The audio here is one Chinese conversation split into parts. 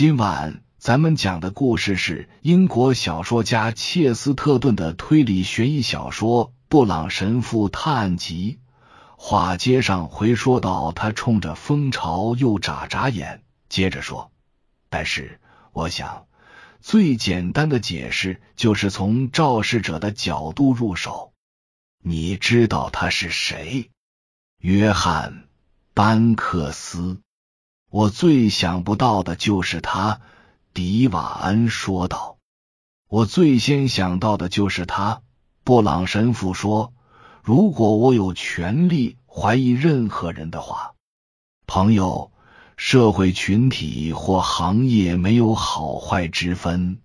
今晚咱们讲的故事是英国小说家切斯特顿的推理悬疑小说《布朗神父探案集》。话接上回说到，他冲着蜂巢又眨眨眼，接着说：“但是我想，最简单的解释就是从肇事者的角度入手。你知道他是谁？约翰·班克斯。我最想不到的就是他。”迪瓦恩说道。“我最先想到的就是他。”布朗神父说。如果我有权利怀疑任何人的话，朋友、社会群体或行业没有好坏之分，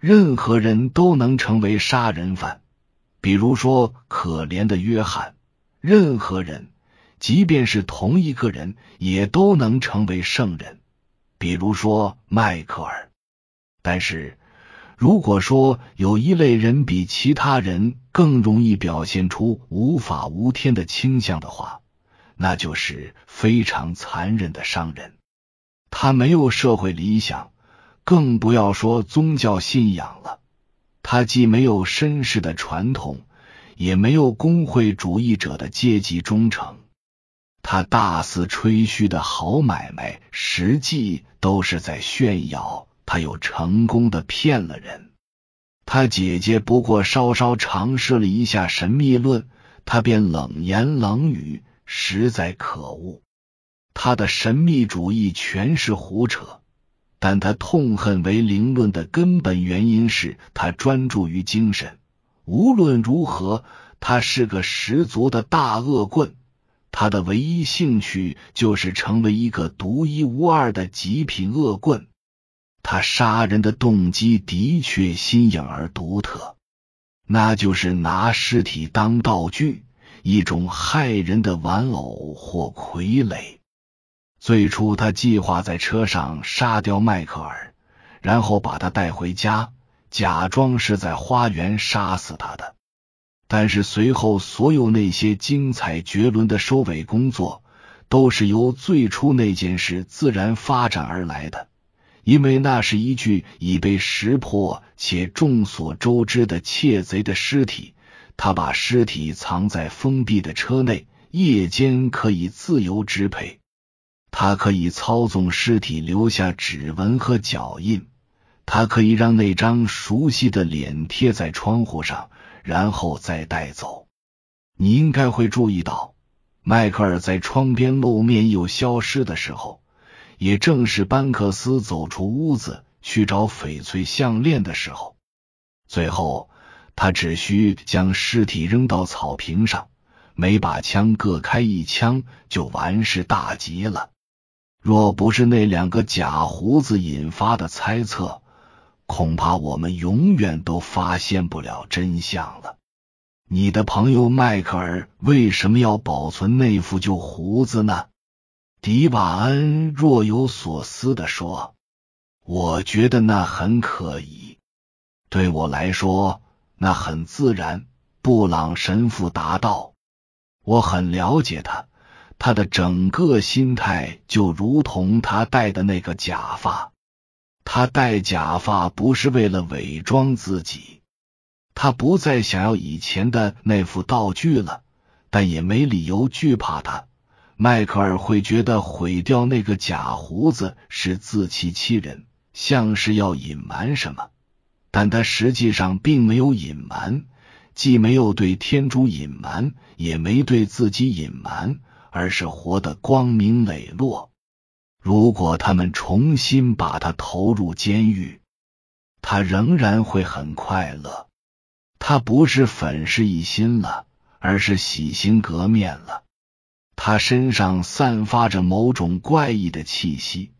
任何人都能成为杀人犯。比如说，可怜的约翰。任何人，即便是同一个人，也都能成为圣人。比如说，迈克尔。但是。如果说有一类人比其他人更容易表现出无法无天的倾向的话，那就是非常残忍的商人。他没有社会理想，更不要说宗教信仰了。他既没有绅士的传统，也没有工会主义者的阶级忠诚。他大肆吹嘘的好买卖，实际都是在炫耀。他又成功的骗了人。他姐姐不过稍稍尝试了一下神秘论，他便冷言冷语，实在可恶。他的神秘主义全是胡扯，但他痛恨唯灵论的根本原因是他专注于精神。无论如何，他是个十足的大恶棍。他的唯一兴趣就是成为一个独一无二的极品恶棍。他杀人的动机的确新颖而独特，那就是拿尸体当道具，一种害人的玩偶或傀儡。最初，他计划在车上杀掉迈克尔，然后把他带回家，假装是在花园杀死他的。但是，随后所有那些精彩绝伦的收尾工作，都是由最初那件事自然发展而来的。因为那是一具已被识破且众所周知的窃贼的尸体，他把尸体藏在封闭的车内，夜间可以自由支配。他可以操纵尸体留下指纹和脚印，他可以让那张熟悉的脸贴在窗户上，然后再带走。你应该会注意到，迈克尔在窗边露面又消失的时候。也正是班克斯走出屋子去找翡翠项链的时候，最后他只需将尸体扔到草坪上，每把枪各开一枪就完事大吉了。若不是那两个假胡子引发的猜测，恐怕我们永远都发现不了真相了。你的朋友迈克尔为什么要保存那副旧胡子呢？迪瓦恩若有所思的说：“我觉得那很可疑。对我来说，那很自然。”布朗神父答道：“我很了解他，他的整个心态就如同他戴的那个假发。他戴假发不是为了伪装自己，他不再想要以前的那副道具了，但也没理由惧怕他。”迈克尔会觉得毁掉那个假胡子是自欺欺人，像是要隐瞒什么，但他实际上并没有隐瞒，既没有对天主隐瞒，也没对自己隐瞒，而是活得光明磊落。如果他们重新把他投入监狱，他仍然会很快乐。他不是粉饰一新了，而是洗心革面了。他身上散发着某种怪异的气息，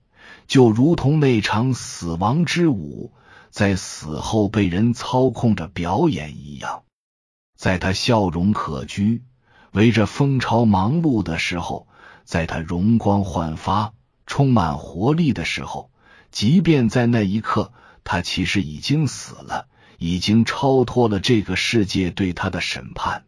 就如同那场死亡之舞在死后被人操控着表演一样。在他笑容可掬、围着蜂巢忙碌的时候，在他容光焕发、充满活力的时候，即便在那一刻，他其实已经死了，已经超脱了这个世界对他的审判。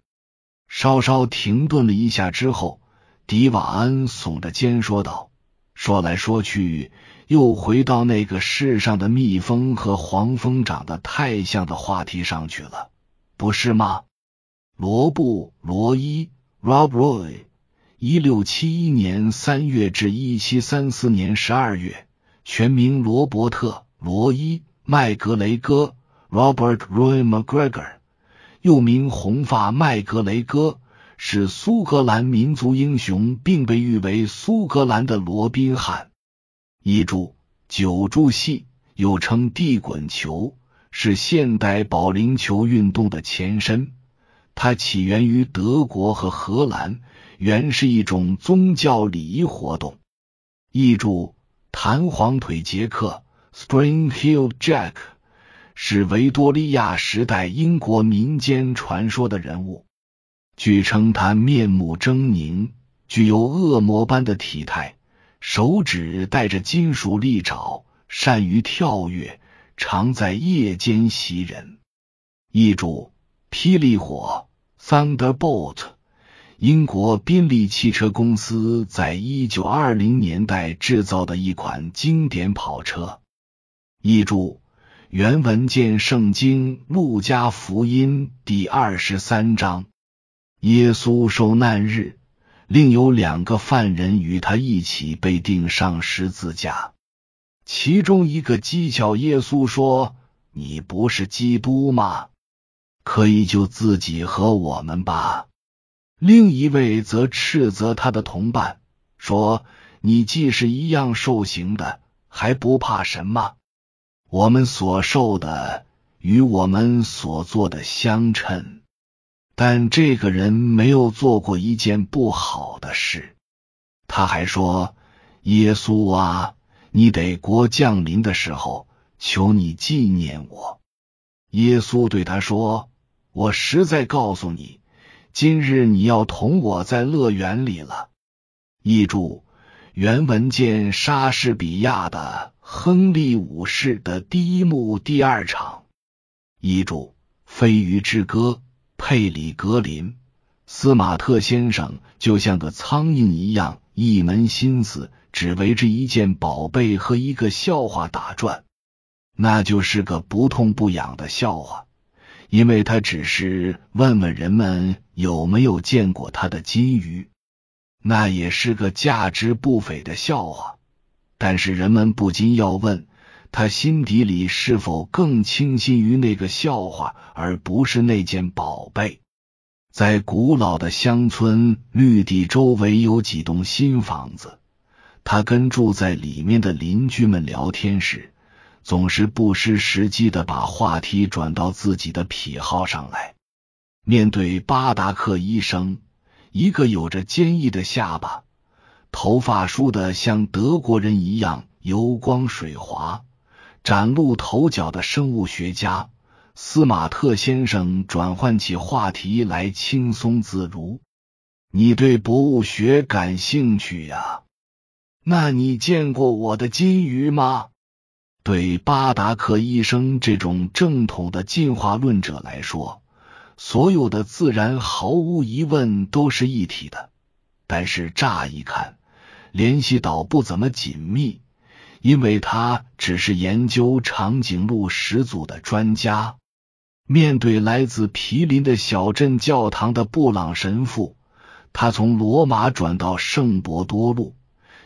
稍稍停顿了一下之后。迪瓦恩耸着肩说道：“说来说去，又回到那个世上的蜜蜂和黄蜂长得太像的话题上去了，不是吗？罗布·罗伊 （Rob Roy），一六七一年三月至一七三四年十二月，全名罗伯特·罗伊·麦格雷戈 （Robert Roy McGregor），又名红发麦格雷戈，是苏格兰民族英雄，并被誉为苏格兰的罗宾汉。译注：九柱戏又称地滚球，是现代保龄球运动的前身。它起源于德国和荷兰，原是一种宗教礼仪活动。译注：弹簧腿杰克 （Springhill Jack） 是维多利亚时代英国民间传说的人物。据称，他面目狰狞，具有恶魔般的体态。手指带着金属利爪，善于跳跃，常在夜间袭人。译注：霹雳火 （Thunderbolt），英国宾利汽车公司在一九二零年代制造的一款经典跑车。译注：原文见圣经路加福音第二十三章，耶稣受难日。另有两个犯人与他一起被钉上十字架，其中一个讥诮耶稣说：“你不是基督吗？可以救自己和我们吧。”另一位则斥责他的同伴说：“你既是一样受刑的，还不怕什么？我们所受的与我们所做的相称。”但这个人没有做过一件不好的事。他还说：“耶稣啊，你得国降临的时候，求你纪念我。”耶稣对他说：“我实在告诉你，今日你要同我在乐园里了。”译注：原文见莎士比亚的《亨利五世》的第一幕第二场。译注：飞鱼之歌。佩里格林，斯马特先生就像个苍蝇一样，一门心思只围着一件宝贝和一个笑话打转。那就是个不痛不痒的笑话，因为他只是问问人们有没有见过他的金鱼。那也是个价值不菲的笑话，但是人们不禁要问。他心底里是否更倾心于那个笑话，而不是那件宝贝？在古老的乡村绿地周围有几栋新房子，他跟住在里面的邻居们聊天时，总是不失时机的把话题转到自己的癖好上来。面对巴达克医生，一个有着坚毅的下巴、头发梳得像德国人一样油光水滑。崭露头角的生物学家斯马特先生转换起话题来轻松自如。你对博物学感兴趣呀？那你见过我的金鱼吗？对巴达克医生这种正统的进化论者来说，所有的自然毫无疑问都是一体的。但是乍一看，联系倒不怎么紧密。因为他只是研究长颈鹿始祖的专家，面对来自毗邻的小镇教堂的布朗神父，他从罗马转到圣伯多禄，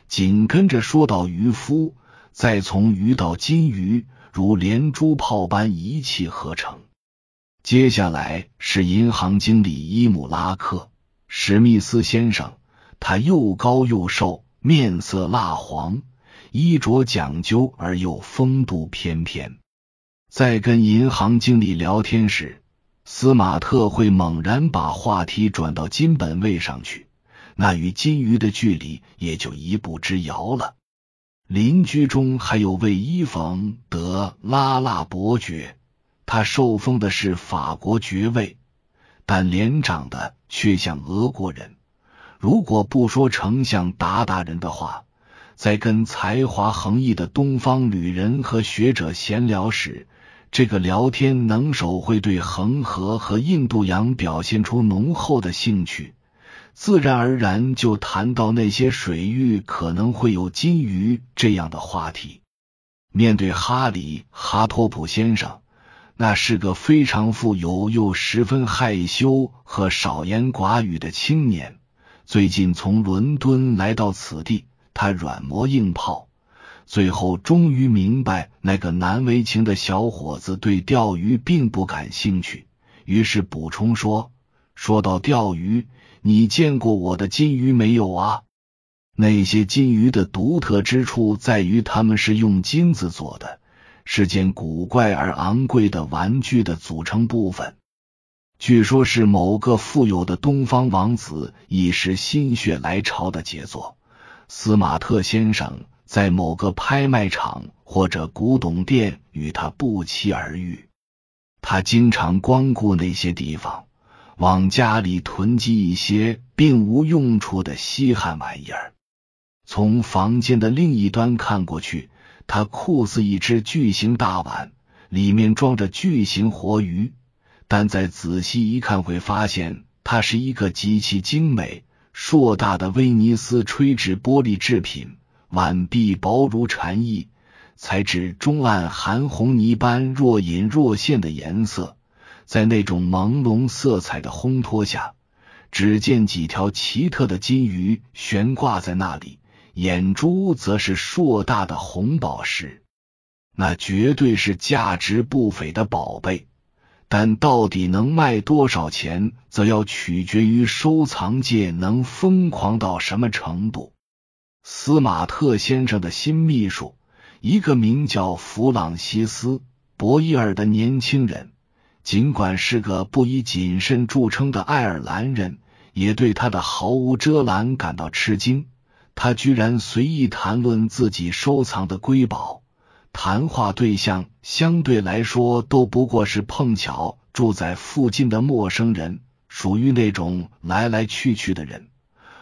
紧跟着说到渔夫，再从鱼到金鱼，如连珠炮般一气呵成。接下来是银行经理伊姆拉克史密斯先生，他又高又瘦，面色蜡黄。衣着讲究而又风度翩翩，在跟银行经理聊天时，斯马特会猛然把话题转到金本位上去，那与金鱼的距离也就一步之遥了。邻居中还有位伊冯德拉腊伯爵，他受封的是法国爵位，但脸长得却像俄国人。如果不说丞相鞑靼人的话。在跟才华横溢的东方旅人和学者闲聊时，这个聊天能手会对恒河和印度洋表现出浓厚的兴趣。自然而然就谈到那些水域可能会有金鱼这样的话题。面对哈里·哈托普先生，那是个非常富有又十分害羞和少言寡语的青年。最近从伦敦来到此地，他软磨硬泡，最后终于明白那个难为情的小伙子对钓鱼并不感兴趣，于是补充说：“说到钓鱼，你见过我的金鱼没有啊？”那些金鱼的独特之处在于，它们是用金子做的，是件古怪而昂贵的玩具的组成部分。据说，是某个富有的东方王子一时心血来潮的杰作。斯马特先生在某个拍卖场或者古董店与他不期而遇，他经常光顾那些地方，往家里囤积一些并无用处的稀罕玩意儿。从房间的另一端看过去，它酷似一只巨型大碗，里面装着巨型活鱼。但再仔细一看，会发现它是一个极其精美、硕大的威尼斯吹制玻璃制品。碗壁薄如蝉翼，材质中暗含红泥般若隐若现的颜色，在那种朦胧色彩的烘托下，只见几条奇特的金鱼悬挂在那里。眼珠则是硕大的红宝石，那绝对是价值不菲的宝贝。但到底能卖多少钱，则要取决于收藏界能疯狂到什么程度。斯马特先生的新秘书，一个名叫弗朗西斯·博伊尔的年轻人，尽管是个不以谨慎著称的爱尔兰人，也对他的毫无遮拦感到吃惊。他居然随意谈论自己收藏的瑰宝，谈话对象相对来说都不过是碰巧住在附近的陌生人，属于那种来来去去的人。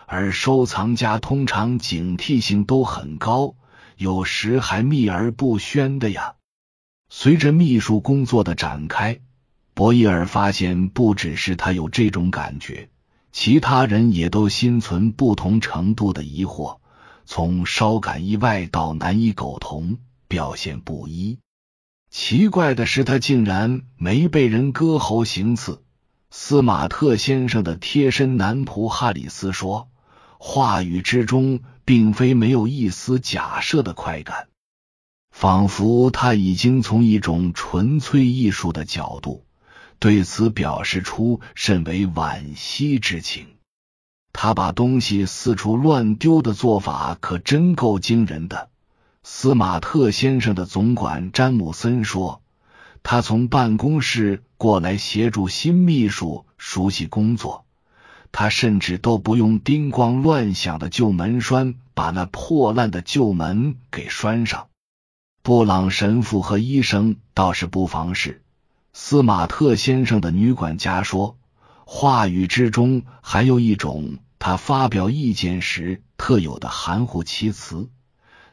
而收藏家通常警惕性都很高，有时还秘而不宣的呀。随着秘书工作的展开，博伊尔发现不只是他有这种感觉。其他人也都心存不同程度的疑惑，从稍感意外到难以苟同，表现不一。奇怪的是，他竟然没被人割喉行刺。斯马特先生的贴身男仆哈里斯说，话语之中并非没有一丝假设的快感，仿佛他已经从一种纯粹艺术的角度。对此表示出甚为惋惜之情。他把东西四处乱丢的做法可真够惊人的。斯马特先生的总管詹姆森说：“他从办公室过来协助新秘书熟悉工作，他甚至都不用叮咣乱响的旧门栓把那破烂的旧门给拴上。”布朗神父和医生倒是不妨事。斯马特先生的女管家说：“话语之中还有一种他发表意见时特有的含糊其辞，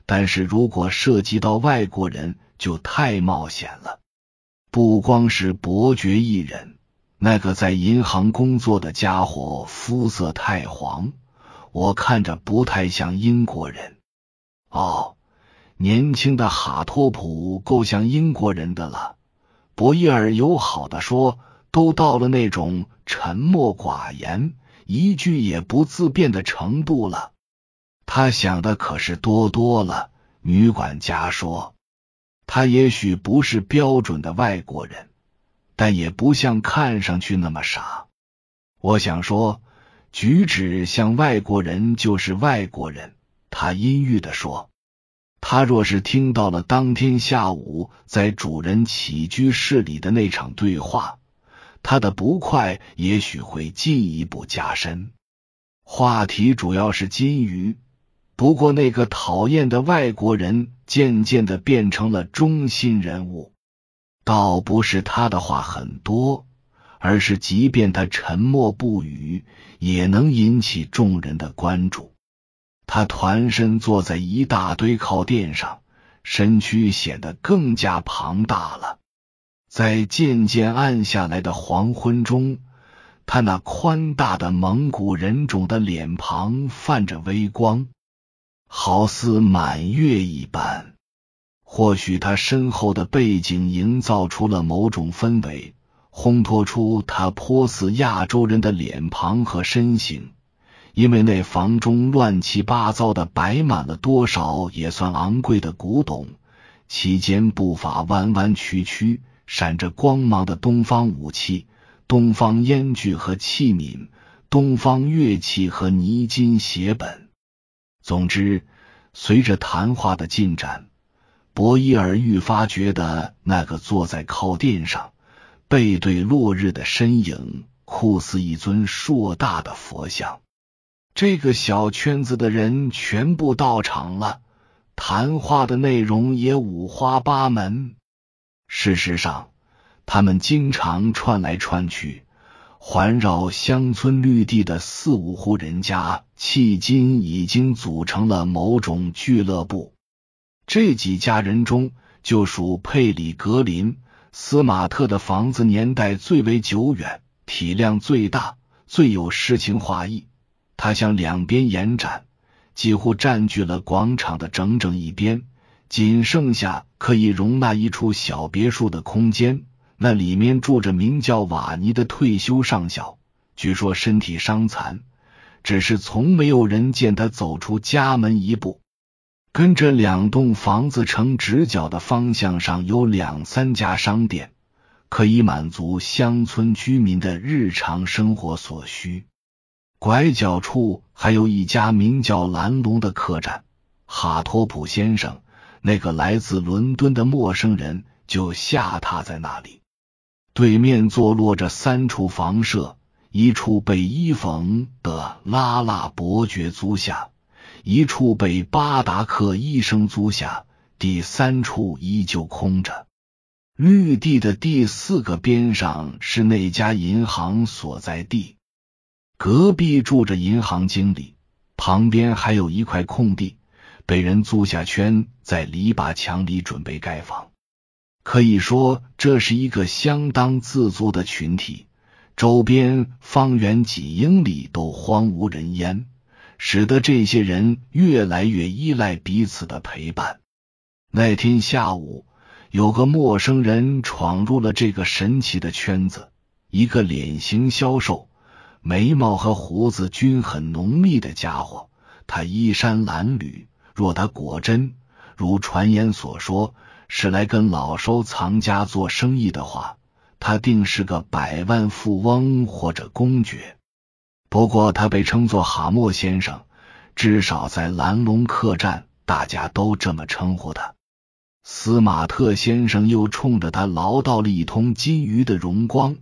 但是如果涉及到外国人，就太冒险了。不光是伯爵一人，那个在银行工作的家伙肤色太黄，我看着不太像英国人。哦，年轻的哈托普够像英国人的了。”博伊尔友好的说：“都到了那种沉默寡言、一句也不自辩的程度了。”他想的可是多多了。女管家说：“他也许不是标准的外国人，但也不像看上去那么傻。我想说，举止像外国人就是外国人。”他阴郁的说。他若是听到了当天下午在主人起居室里的那场对话，他的不快也许会进一步加深。话题主要是金鱼，不过那个讨厌的外国人渐渐的变成了中心人物。倒不是他的话很多，而是即便他沉默不语，也能引起众人的关注。他团身坐在一大堆靠垫上，身躯显得更加庞大了。在渐渐暗下来的黄昏中，他那宽大的蒙古人种的脸庞泛着微光，好似满月一般。或许他身后的背景营造出了某种氛围，烘托出他颇似亚洲人的脸庞和身形。因为那房中乱七八糟的摆满了多少也算昂贵的古董，其间步伐弯弯曲曲、闪着光芒的东方武器。东方烟具和器皿，东方乐器和泥金写本。总之，随着谈话的进展，博伊尔愈发觉得那个坐在靠垫上、背对落日的身影，酷似一尊硕大的佛像。这个小圈子的人全部到场了，谈话的内容也五花八门。事实上。他们经常串来串去，环绕乡村绿地的四五户人家，迄今已经组成了某种俱乐部。这几家人中，就属佩里格林斯马特的房子年代最为久远，体量最大，最有诗情画意。它向两边延展，几乎占据了广场的整整一边，仅剩下可以容纳一处小别墅的空间。那里面住着名叫瓦尼的退休上校，据说身体伤残，只是从没有人见他走出家门一步。跟这两栋房子成直角的方向上有两三家商店，可以满足乡村居民的日常生活所需。拐角处还有一家名叫蓝龙的客栈，哈托普先生那个来自伦敦的陌生人就下榻在那里。对面坐落着三处房舍，一处被伊冯的拉拉伯爵租下，一处被巴达克医生租下，第三处依旧空着。绿地的第四个边上是那家银行所在地，隔壁住着银行经理，旁边还有一块空地，被人租下圈在篱笆墙里准备盖房。可以说，这是一个相当自足的群体。周边方圆几英里都荒无人烟，使得这些人越来越依赖彼此的陪伴。那天下午，有个陌生人闯入了这个神奇的圈子，一个脸型消瘦、眉毛和胡子均很浓密的家伙。他衣衫褴褛，若他果真如传言所说。是来跟老收藏家做生意的话，他定是个百万富翁或者公爵。不过他被称作哈默先生，至少在蓝龙客栈，大家都这么称呼他。斯马特先生又冲着他唠叨了一通金鱼的荣光，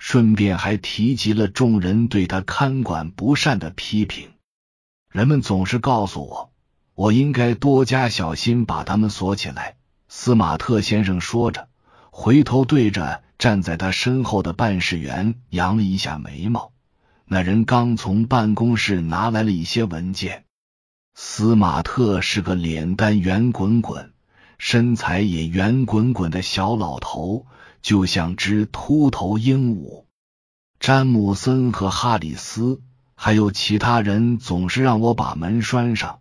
顺便还提及了众人对他看管不善的批评。人们总是告诉我，我应该多加小心，把他们锁起来。斯马特先生说着，回头对着站在他身后的办事员扬了一下眉毛。那人刚从办公室拿来了一些文件。斯马特是个脸蛋圆滚滚、身材也圆滚滚的小老头，就像只秃头鹦鹉。詹姆森和哈里斯还有其他人总是让我把门拴上，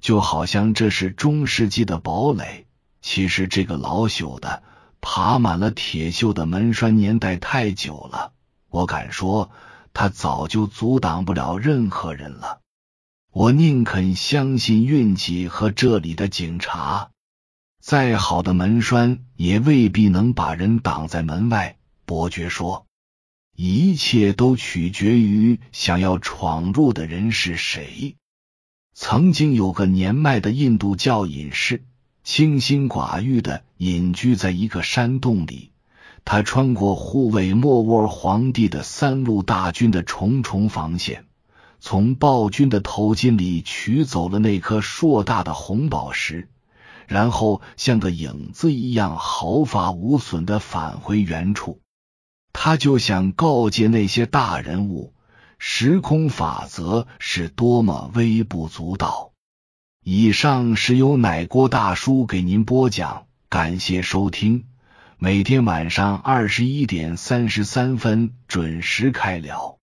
就好像这是中世纪的堡垒。其实这个老朽的、爬满了铁锈的门栓年代太久了，我敢说，它早就阻挡不了任何人了。我宁肯相信运气和这里的警察。再好的门栓也未必能把人挡在门外。伯爵说：“一切都取决于想要闯入的人是谁。”曾经有个年迈的印度教隐士。清心寡欲的隐居在一个山洞里，他穿过护卫莫卧儿皇帝的三路大军的重重防线，从暴君的头巾里取走了那颗硕大的红宝石，然后像个影子一样毫发无损的返回原处。他就想告诫那些大人物，时空法则是多么微不足道。以上是由奶锅大叔给您播讲，感谢收听。每天晚上二十一点三十三分准时开聊。